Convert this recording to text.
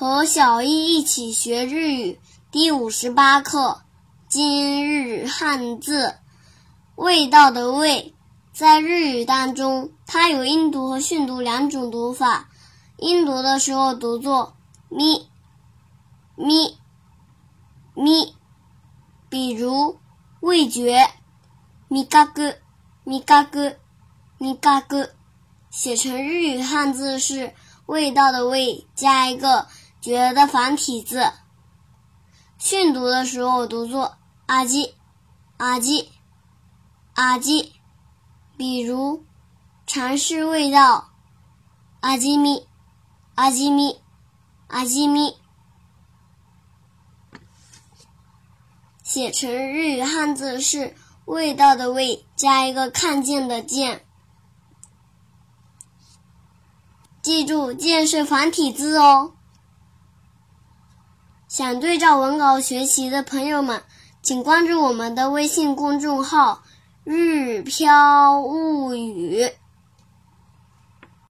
和小易一起学日语第五十八课。今日汉字“味道”的“味”，在日语当中，它有音读和训读两种读法。音读的时候读作咪咪咪，比如味觉咪嘎咕咪嘎咕咪嘎咕，写成日语汉字是“味道”的“味”加一个“觉”的繁体字。训读的时候读作。阿基，阿基，阿基，比如尝试味道，阿基米，阿基米，阿基米，写成日语汉字是味道的味加一个看见的见。记住，见是繁体字哦。想对照文稿学习的朋友们。请关注我们的微信公众号“日飘物语”。